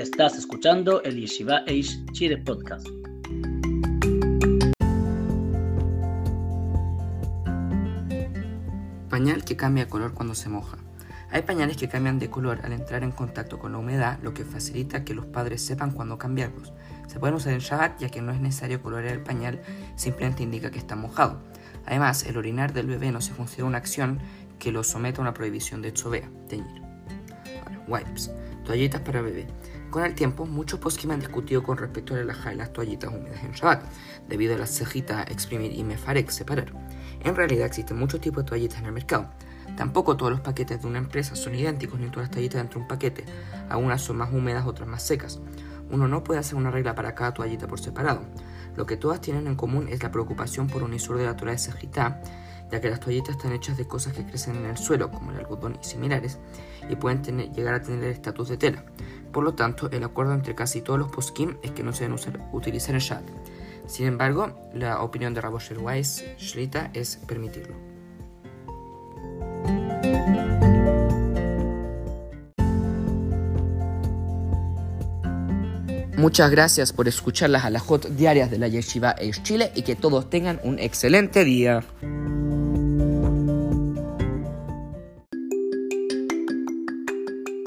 Estás escuchando el Yeshiva Eish Chile Podcast. Pañal que cambia color cuando se moja. Hay pañales que cambian de color al entrar en contacto con la humedad, lo que facilita que los padres sepan cuándo cambiarlos. Se pueden usar en Shabbat ya que no es necesario colorear el pañal, simplemente indica que está mojado. Además, el orinar del bebé no se considera una acción que lo someta a una prohibición de chovea, teñir. Ahora, wipes, toallitas para bebé. Con el tiempo, muchos poskim han discutido con respecto a relajar las toallitas húmedas en Shabbat, debido a las cejitas exprimir y mefarek separar. En realidad existen muchos tipos de toallitas en el mercado. Tampoco todos los paquetes de una empresa son idénticos ni todas las toallitas dentro de un paquete. Algunas son más húmedas, otras más secas. Uno no puede hacer una regla para cada toallita por separado. Lo que todas tienen en común es la preocupación por unisur de la Torah de Sejitá, ya que las toallitas están hechas de cosas que crecen en el suelo, como el algodón y similares, y pueden llegar a tener el estatus de tela. Por lo tanto, el acuerdo entre casi todos los poskim es que no se deben usar, utilizar el shad. Sin embargo, la opinión de Rabosher Weiss Shlita es permitirlo. Muchas gracias por escuchar las alajot diarias de la Yeshiva Eish Chile y que todos tengan un excelente día.